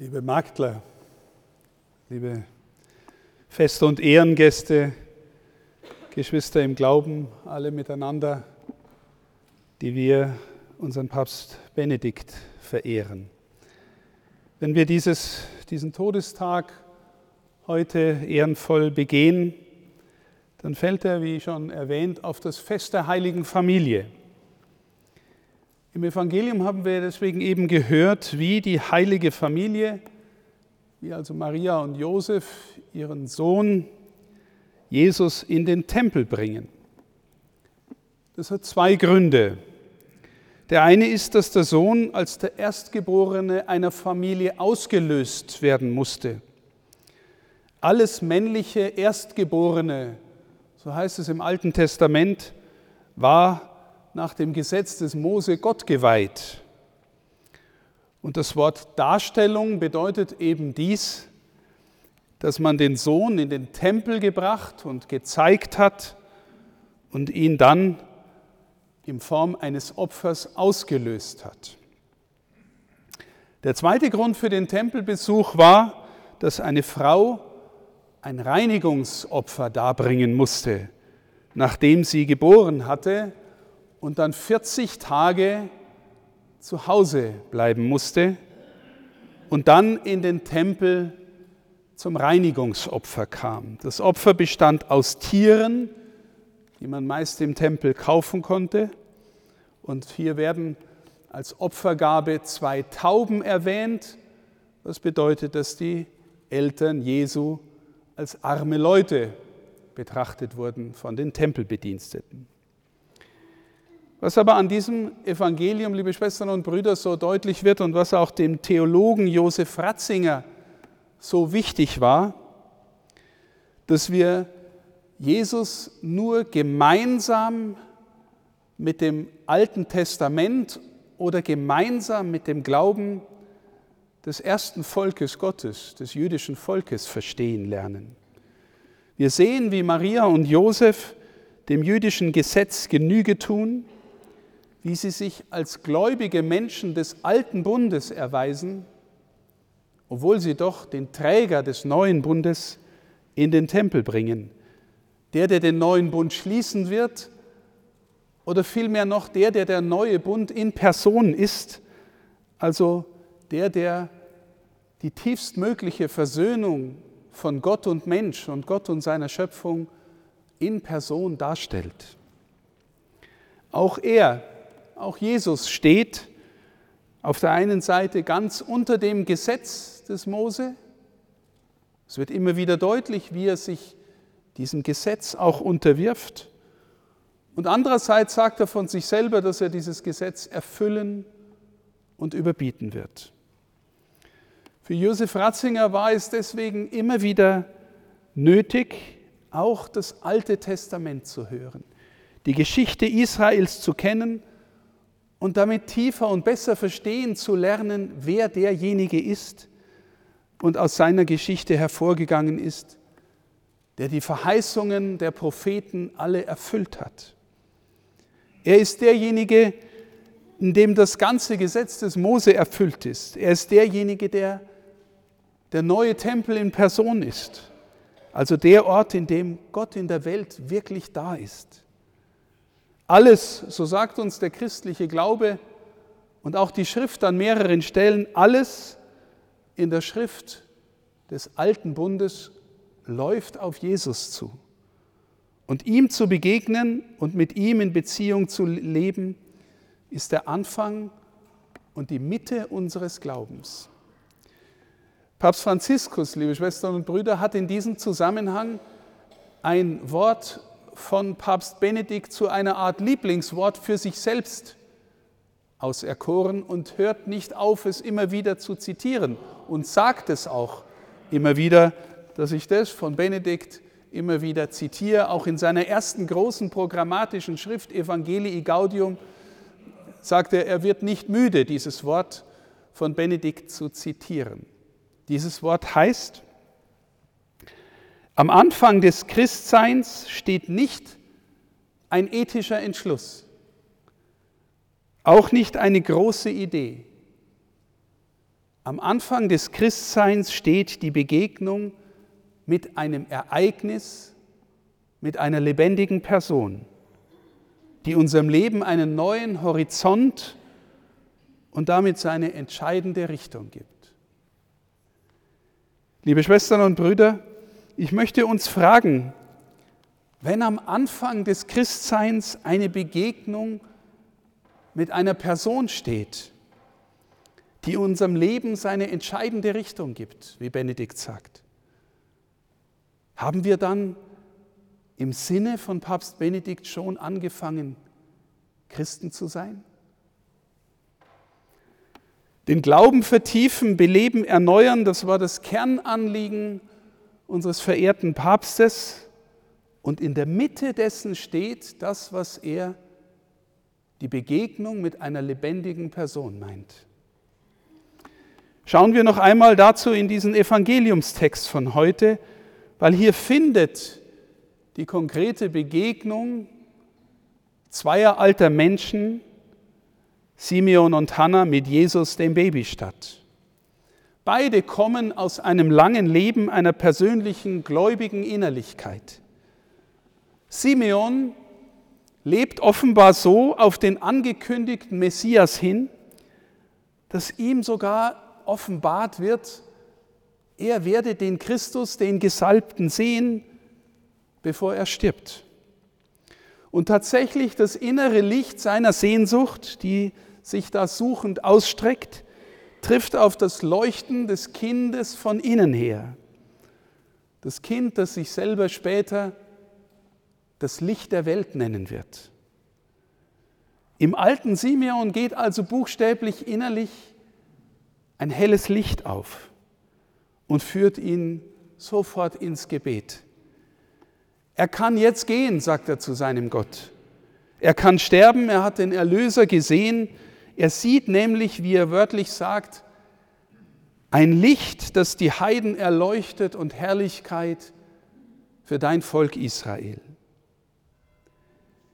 Liebe Magdler, liebe Feste- und Ehrengäste, Geschwister im Glauben, alle miteinander, die wir unseren Papst Benedikt verehren. Wenn wir dieses, diesen Todestag heute ehrenvoll begehen, dann fällt er, wie schon erwähnt, auf das Fest der heiligen Familie. Im Evangelium haben wir deswegen eben gehört, wie die heilige Familie, wie also Maria und Josef ihren Sohn Jesus in den Tempel bringen. Das hat zwei Gründe. Der eine ist, dass der Sohn als der Erstgeborene einer Familie ausgelöst werden musste. Alles männliche Erstgeborene, so heißt es im Alten Testament, war nach dem Gesetz des Mose Gott geweiht. Und das Wort Darstellung bedeutet eben dies, dass man den Sohn in den Tempel gebracht und gezeigt hat und ihn dann in Form eines Opfers ausgelöst hat. Der zweite Grund für den Tempelbesuch war, dass eine Frau ein Reinigungsopfer darbringen musste, nachdem sie geboren hatte und dann 40 Tage zu Hause bleiben musste und dann in den Tempel zum Reinigungsopfer kam. Das Opfer bestand aus Tieren, die man meist im Tempel kaufen konnte. Und hier werden als Opfergabe zwei Tauben erwähnt, was bedeutet, dass die Eltern Jesu als arme Leute betrachtet wurden von den Tempelbediensteten. Was aber an diesem Evangelium, liebe Schwestern und Brüder, so deutlich wird und was auch dem Theologen Josef Ratzinger so wichtig war, dass wir Jesus nur gemeinsam mit dem Alten Testament oder gemeinsam mit dem Glauben des ersten Volkes Gottes, des jüdischen Volkes verstehen lernen. Wir sehen, wie Maria und Josef dem jüdischen Gesetz Genüge tun, wie sie sich als gläubige Menschen des alten Bundes erweisen, obwohl sie doch den Träger des neuen Bundes in den Tempel bringen. Der, der den neuen Bund schließen wird, oder vielmehr noch der, der der neue Bund in Person ist, also der, der die tiefstmögliche Versöhnung von Gott und Mensch und Gott und seiner Schöpfung in Person darstellt. Auch er auch Jesus steht auf der einen Seite ganz unter dem Gesetz des Mose. Es wird immer wieder deutlich, wie er sich diesem Gesetz auch unterwirft. Und andererseits sagt er von sich selber, dass er dieses Gesetz erfüllen und überbieten wird. Für Josef Ratzinger war es deswegen immer wieder nötig, auch das Alte Testament zu hören, die Geschichte Israels zu kennen und damit tiefer und besser verstehen zu lernen, wer derjenige ist und aus seiner Geschichte hervorgegangen ist, der die Verheißungen der Propheten alle erfüllt hat. Er ist derjenige, in dem das ganze Gesetz des Mose erfüllt ist. Er ist derjenige, der der neue Tempel in Person ist. Also der Ort, in dem Gott in der Welt wirklich da ist. Alles, so sagt uns der christliche Glaube und auch die Schrift an mehreren Stellen, alles in der Schrift des alten Bundes läuft auf Jesus zu. Und ihm zu begegnen und mit ihm in Beziehung zu leben, ist der Anfang und die Mitte unseres Glaubens. Papst Franziskus, liebe Schwestern und Brüder, hat in diesem Zusammenhang ein Wort von Papst Benedikt zu einer Art Lieblingswort für sich selbst auserkoren und hört nicht auf, es immer wieder zu zitieren und sagt es auch immer wieder, dass ich das von Benedikt immer wieder zitiere. Auch in seiner ersten großen programmatischen Schrift Evangelii Gaudium sagt er, er wird nicht müde, dieses Wort von Benedikt zu zitieren. Dieses Wort heißt, am Anfang des Christseins steht nicht ein ethischer Entschluss, auch nicht eine große Idee. Am Anfang des Christseins steht die Begegnung mit einem Ereignis, mit einer lebendigen Person, die unserem Leben einen neuen Horizont und damit seine entscheidende Richtung gibt. Liebe Schwestern und Brüder, ich möchte uns fragen, wenn am Anfang des Christseins eine Begegnung mit einer Person steht, die unserem Leben seine entscheidende Richtung gibt, wie Benedikt sagt, haben wir dann im Sinne von Papst Benedikt schon angefangen, Christen zu sein? Den Glauben vertiefen, beleben, erneuern, das war das Kernanliegen unseres verehrten Papstes. Und in der Mitte dessen steht das, was er die Begegnung mit einer lebendigen Person meint. Schauen wir noch einmal dazu in diesen Evangeliumstext von heute, weil hier findet die konkrete Begegnung zweier alter Menschen, Simeon und Hannah, mit Jesus, dem Baby, statt. Beide kommen aus einem langen Leben einer persönlichen gläubigen Innerlichkeit. Simeon lebt offenbar so auf den angekündigten Messias hin, dass ihm sogar offenbart wird, er werde den Christus, den Gesalbten sehen, bevor er stirbt. Und tatsächlich das innere Licht seiner Sehnsucht, die sich da suchend ausstreckt, trifft auf das Leuchten des Kindes von innen her. Das Kind, das sich selber später das Licht der Welt nennen wird. Im alten Simeon geht also buchstäblich innerlich ein helles Licht auf und führt ihn sofort ins Gebet. Er kann jetzt gehen, sagt er zu seinem Gott. Er kann sterben, er hat den Erlöser gesehen. Er sieht nämlich, wie er wörtlich sagt, ein Licht, das die Heiden erleuchtet und Herrlichkeit für dein Volk Israel.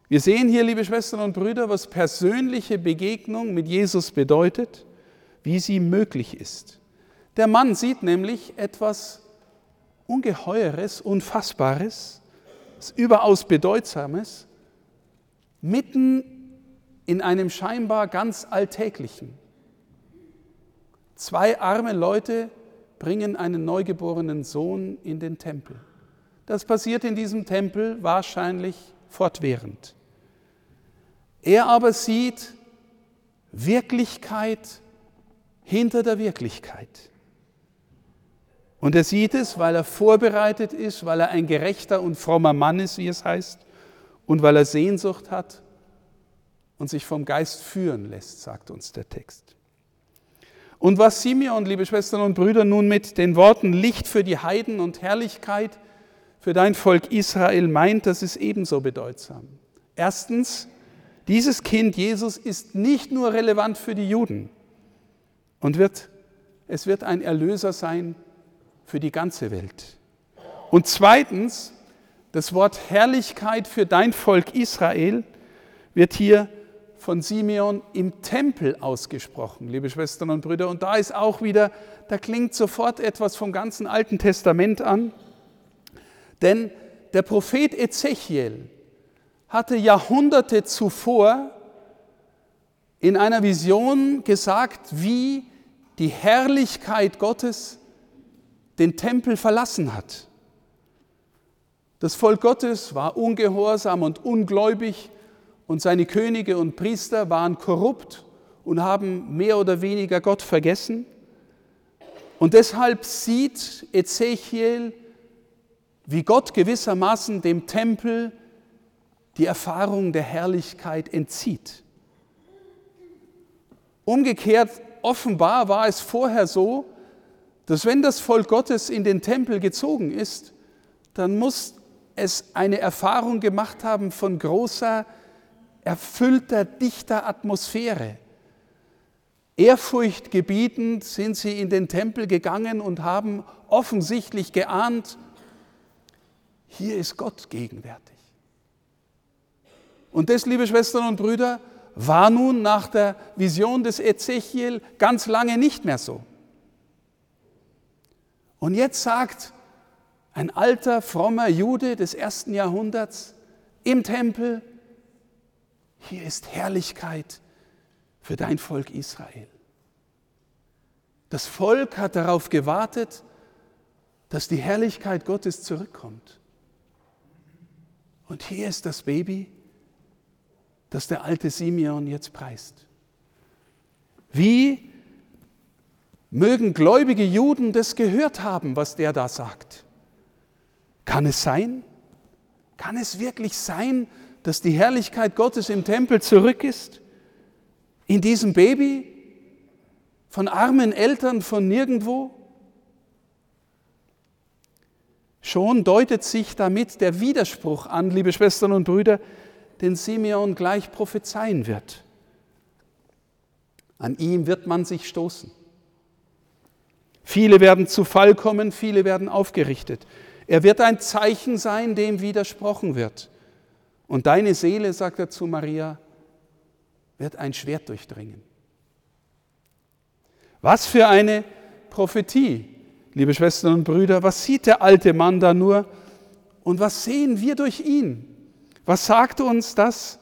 Wir sehen hier, liebe Schwestern und Brüder, was persönliche Begegnung mit Jesus bedeutet, wie sie möglich ist. Der Mann sieht nämlich etwas Ungeheures, Unfassbares, überaus Bedeutsames, mitten in einem scheinbar ganz Alltäglichen. Zwei arme Leute bringen einen neugeborenen Sohn in den Tempel. Das passiert in diesem Tempel wahrscheinlich fortwährend. Er aber sieht Wirklichkeit hinter der Wirklichkeit. Und er sieht es, weil er vorbereitet ist, weil er ein gerechter und frommer Mann ist, wie es heißt, und weil er Sehnsucht hat und sich vom Geist führen lässt, sagt uns der Text. Und was Simeon, liebe Schwestern und Brüder, nun mit den Worten Licht für die Heiden und Herrlichkeit für dein Volk Israel meint, das ist ebenso bedeutsam. Erstens, dieses Kind Jesus ist nicht nur relevant für die Juden und wird, es wird ein Erlöser sein für die ganze Welt. Und zweitens, das Wort Herrlichkeit für dein Volk Israel wird hier von Simeon im Tempel ausgesprochen, liebe Schwestern und Brüder. Und da ist auch wieder, da klingt sofort etwas vom ganzen Alten Testament an. Denn der Prophet Ezechiel hatte Jahrhunderte zuvor in einer Vision gesagt, wie die Herrlichkeit Gottes den Tempel verlassen hat. Das Volk Gottes war ungehorsam und ungläubig und seine Könige und Priester waren korrupt und haben mehr oder weniger Gott vergessen. Und deshalb sieht Ezechiel, wie Gott gewissermaßen dem Tempel die Erfahrung der Herrlichkeit entzieht. Umgekehrt, offenbar war es vorher so, dass wenn das Volk Gottes in den Tempel gezogen ist, dann muss es eine Erfahrung gemacht haben von großer, erfüllter, dichter Atmosphäre. Ehrfurchtgebietend sind sie in den Tempel gegangen und haben offensichtlich geahnt, hier ist Gott gegenwärtig. Und das, liebe Schwestern und Brüder, war nun nach der Vision des Ezechiel ganz lange nicht mehr so. Und jetzt sagt ein alter, frommer Jude des ersten Jahrhunderts im Tempel, hier ist Herrlichkeit für dein Volk Israel. Das Volk hat darauf gewartet, dass die Herrlichkeit Gottes zurückkommt. Und hier ist das Baby, das der alte Simeon jetzt preist. Wie mögen gläubige Juden das gehört haben, was der da sagt? Kann es sein? Kann es wirklich sein, dass die Herrlichkeit Gottes im Tempel zurück ist? In diesem Baby? Von armen Eltern von nirgendwo? Schon deutet sich damit der Widerspruch an, liebe Schwestern und Brüder, den Simeon gleich prophezeien wird. An ihm wird man sich stoßen. Viele werden zu Fall kommen, viele werden aufgerichtet. Er wird ein Zeichen sein, dem widersprochen wird. Und deine Seele, sagt er zu Maria, wird ein Schwert durchdringen. Was für eine Prophetie, liebe Schwestern und Brüder. Was sieht der alte Mann da nur und was sehen wir durch ihn? Was sagt uns das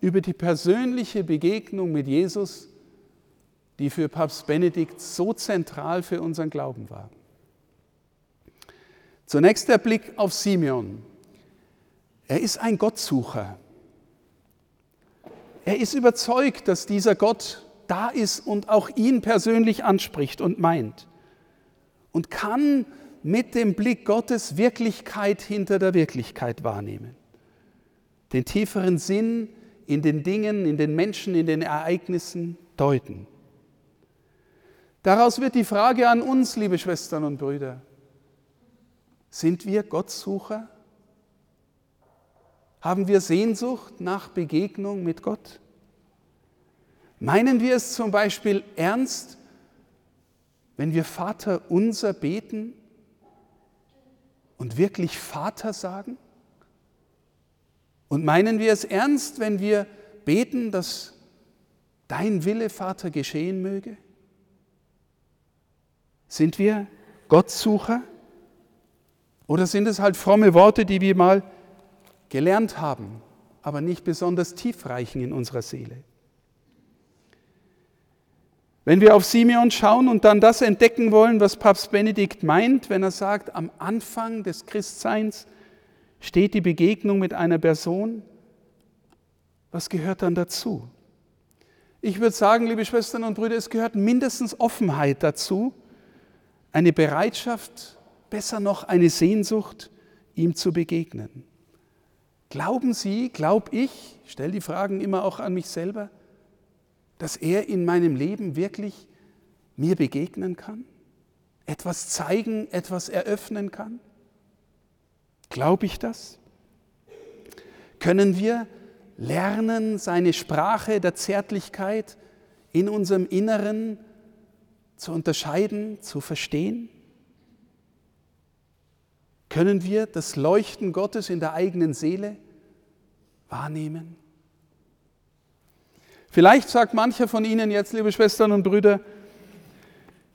über die persönliche Begegnung mit Jesus, die für Papst Benedikt so zentral für unseren Glauben war? Zunächst der Blick auf Simeon. Er ist ein Gottsucher. Er ist überzeugt, dass dieser Gott da ist und auch ihn persönlich anspricht und meint. Und kann mit dem Blick Gottes Wirklichkeit hinter der Wirklichkeit wahrnehmen. Den tieferen Sinn in den Dingen, in den Menschen, in den Ereignissen deuten. Daraus wird die Frage an uns, liebe Schwestern und Brüder, sind wir Gottsucher? Haben wir Sehnsucht nach Begegnung mit Gott? Meinen wir es zum Beispiel ernst, wenn wir Vater unser beten und wirklich Vater sagen? Und meinen wir es ernst, wenn wir beten, dass dein Wille, Vater, geschehen möge? Sind wir Gottsucher? Oder sind es halt fromme Worte, die wir mal gelernt haben, aber nicht besonders tiefreichen in unserer Seele? Wenn wir auf Simeon schauen und dann das entdecken wollen, was Papst Benedikt meint, wenn er sagt, am Anfang des Christseins steht die Begegnung mit einer Person, was gehört dann dazu? Ich würde sagen, liebe Schwestern und Brüder, es gehört mindestens Offenheit dazu, eine Bereitschaft, besser noch eine Sehnsucht, ihm zu begegnen. Glauben Sie, glaub ich, ich stelle die Fragen immer auch an mich selber, dass er in meinem Leben wirklich mir begegnen kann? Etwas zeigen, etwas eröffnen kann? Glaube ich das? Können wir lernen, seine Sprache der Zärtlichkeit in unserem Inneren zu unterscheiden, zu verstehen? Können wir das Leuchten Gottes in der eigenen Seele wahrnehmen? Vielleicht sagt mancher von Ihnen jetzt, liebe Schwestern und Brüder,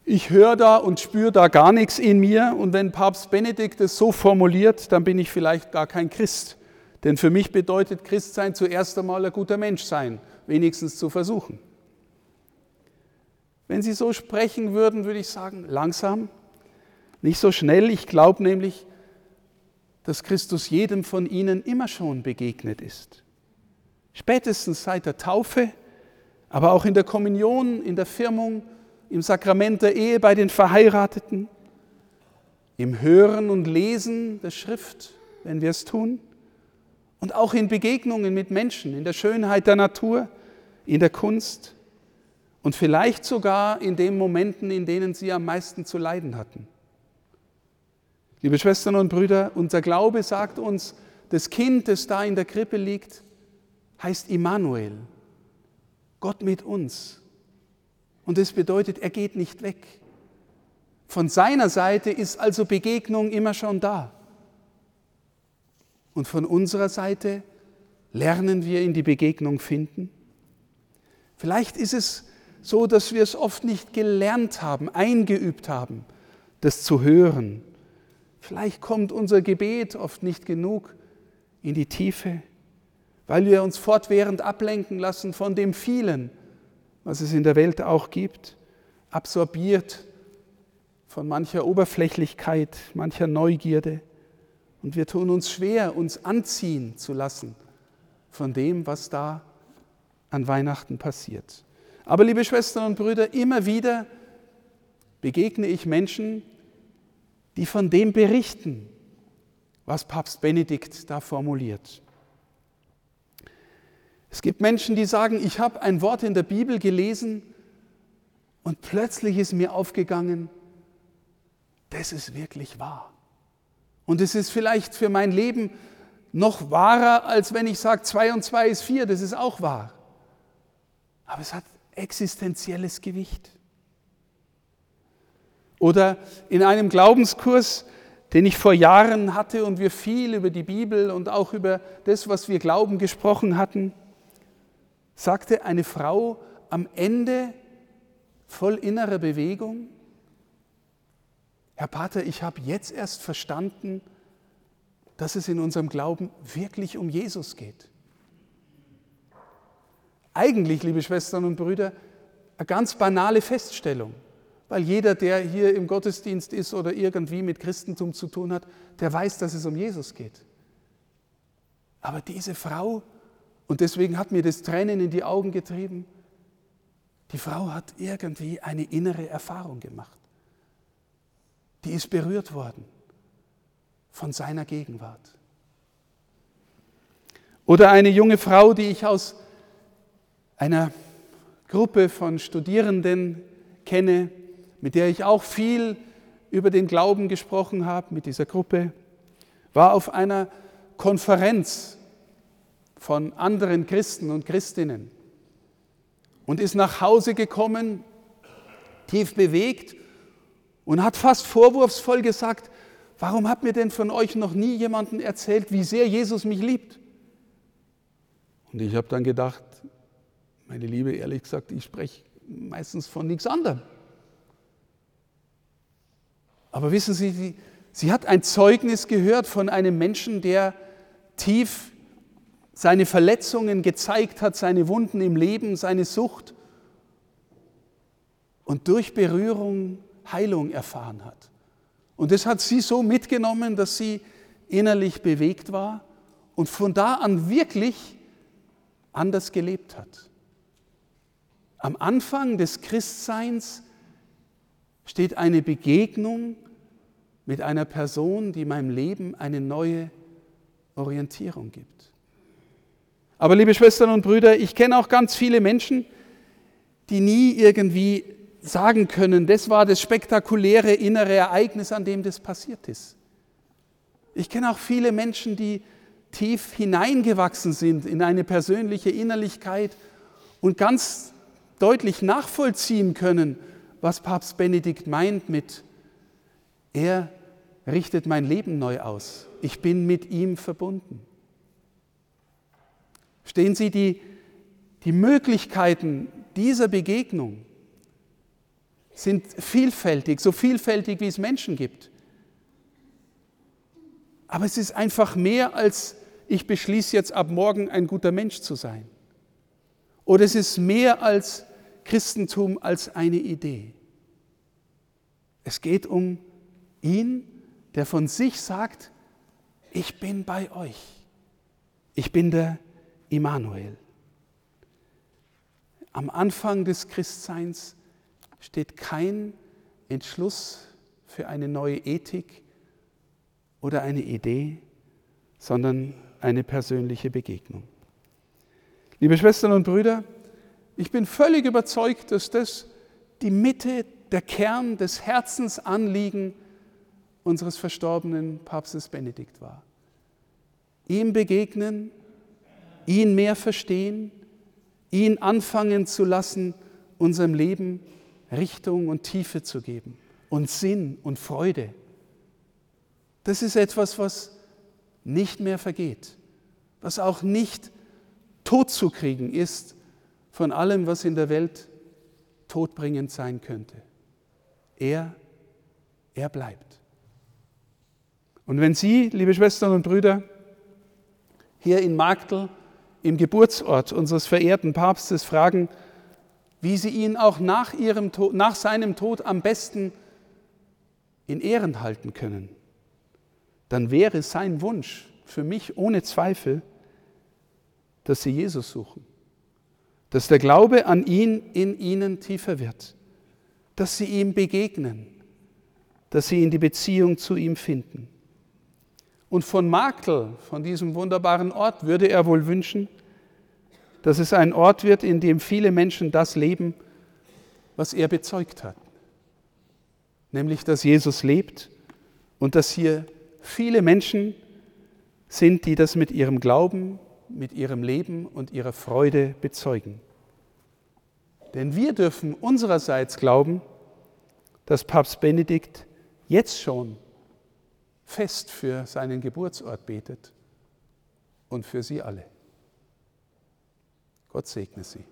ich höre da und spüre da gar nichts in mir und wenn Papst Benedikt es so formuliert, dann bin ich vielleicht gar kein Christ. Denn für mich bedeutet Christsein zuerst einmal ein guter Mensch sein, wenigstens zu versuchen. Wenn Sie so sprechen würden, würde ich sagen, langsam, nicht so schnell. Ich glaube nämlich, dass Christus jedem von ihnen immer schon begegnet ist. Spätestens seit der Taufe, aber auch in der Kommunion, in der Firmung, im Sakrament der Ehe bei den Verheirateten, im Hören und Lesen der Schrift, wenn wir es tun, und auch in Begegnungen mit Menschen, in der Schönheit der Natur, in der Kunst und vielleicht sogar in den Momenten, in denen sie am meisten zu leiden hatten. Liebe Schwestern und Brüder, unser Glaube sagt uns, das Kind, das da in der Krippe liegt, heißt Immanuel, Gott mit uns. Und das bedeutet, er geht nicht weg. Von seiner Seite ist also Begegnung immer schon da. Und von unserer Seite lernen wir in die Begegnung finden. Vielleicht ist es so, dass wir es oft nicht gelernt haben, eingeübt haben, das zu hören. Vielleicht kommt unser Gebet oft nicht genug in die Tiefe, weil wir uns fortwährend ablenken lassen von dem vielen, was es in der Welt auch gibt, absorbiert von mancher Oberflächlichkeit, mancher Neugierde. Und wir tun uns schwer, uns anziehen zu lassen von dem, was da an Weihnachten passiert. Aber liebe Schwestern und Brüder, immer wieder begegne ich Menschen, die von dem berichten, was Papst Benedikt da formuliert. Es gibt Menschen, die sagen, ich habe ein Wort in der Bibel gelesen und plötzlich ist mir aufgegangen, das ist wirklich wahr. Und es ist vielleicht für mein Leben noch wahrer, als wenn ich sage, zwei und zwei ist vier, das ist auch wahr. Aber es hat existenzielles Gewicht. Oder in einem Glaubenskurs, den ich vor Jahren hatte und wir viel über die Bibel und auch über das, was wir glauben, gesprochen hatten, sagte eine Frau am Ende voll innerer Bewegung, Herr Pater, ich habe jetzt erst verstanden, dass es in unserem Glauben wirklich um Jesus geht. Eigentlich, liebe Schwestern und Brüder, eine ganz banale Feststellung, weil jeder, der hier im Gottesdienst ist oder irgendwie mit Christentum zu tun hat, der weiß, dass es um Jesus geht. Aber diese Frau und deswegen hat mir das Tränen in die Augen getrieben. Die Frau hat irgendwie eine innere Erfahrung gemacht. Die ist berührt worden von seiner Gegenwart. Oder eine junge Frau, die ich aus einer Gruppe von Studierenden kenne, mit der ich auch viel über den Glauben gesprochen habe, mit dieser Gruppe, war auf einer Konferenz von anderen Christen und Christinnen und ist nach Hause gekommen, tief bewegt und hat fast vorwurfsvoll gesagt, warum hat mir denn von euch noch nie jemanden erzählt, wie sehr Jesus mich liebt? Und ich habe dann gedacht, meine Liebe, ehrlich gesagt, ich spreche meistens von nichts anderem. Aber wissen Sie, sie, hat ein Zeugnis gehört von einem Menschen, der tief seine Verletzungen gezeigt hat, seine Wunden im Leben, seine Sucht und durch Berührung Heilung erfahren hat. Und das hat sie so mitgenommen, dass sie innerlich bewegt war und von da an wirklich anders gelebt hat. Am Anfang des Christseins steht eine Begegnung mit einer Person, die meinem Leben eine neue Orientierung gibt. Aber liebe Schwestern und Brüder, ich kenne auch ganz viele Menschen, die nie irgendwie sagen können, das war das spektakuläre innere Ereignis, an dem das passiert ist. Ich kenne auch viele Menschen, die tief hineingewachsen sind in eine persönliche Innerlichkeit und ganz deutlich nachvollziehen können, was Papst Benedikt meint mit, er richtet mein Leben neu aus. Ich bin mit ihm verbunden. Stehen Sie, die, die Möglichkeiten dieser Begegnung sind vielfältig, so vielfältig wie es Menschen gibt. Aber es ist einfach mehr als ich beschließe jetzt ab morgen ein guter Mensch zu sein. Oder es ist mehr als Christentum als eine Idee. Es geht um ihn, der von sich sagt, ich bin bei euch. Ich bin der Immanuel. Am Anfang des Christseins steht kein Entschluss für eine neue Ethik oder eine Idee, sondern eine persönliche Begegnung. Liebe Schwestern und Brüder, ich bin völlig überzeugt, dass das die Mitte, der Kern des Herzensanliegen unseres verstorbenen Papstes Benedikt war. Ihm begegnen ihn mehr verstehen, ihn anfangen zu lassen, unserem Leben Richtung und Tiefe zu geben und Sinn und Freude. Das ist etwas, was nicht mehr vergeht, was auch nicht totzukriegen ist von allem, was in der Welt todbringend sein könnte. Er Er bleibt. Und wenn Sie, liebe Schwestern und Brüder, hier in Magdel, im Geburtsort unseres verehrten Papstes, fragen, wie Sie ihn auch nach, ihrem Tod, nach seinem Tod am besten in Ehren halten können, dann wäre sein Wunsch für mich ohne Zweifel, dass Sie Jesus suchen, dass der Glaube an ihn in Ihnen tiefer wird, dass Sie ihm begegnen, dass Sie in die Beziehung zu ihm finden. Und von Makel, von diesem wunderbaren Ort, würde er wohl wünschen, dass es ein Ort wird, in dem viele Menschen das leben, was er bezeugt hat. Nämlich, dass Jesus lebt und dass hier viele Menschen sind, die das mit ihrem Glauben, mit ihrem Leben und ihrer Freude bezeugen. Denn wir dürfen unsererseits glauben, dass Papst Benedikt jetzt schon fest für seinen Geburtsort betet und für sie alle. Gott segne sie.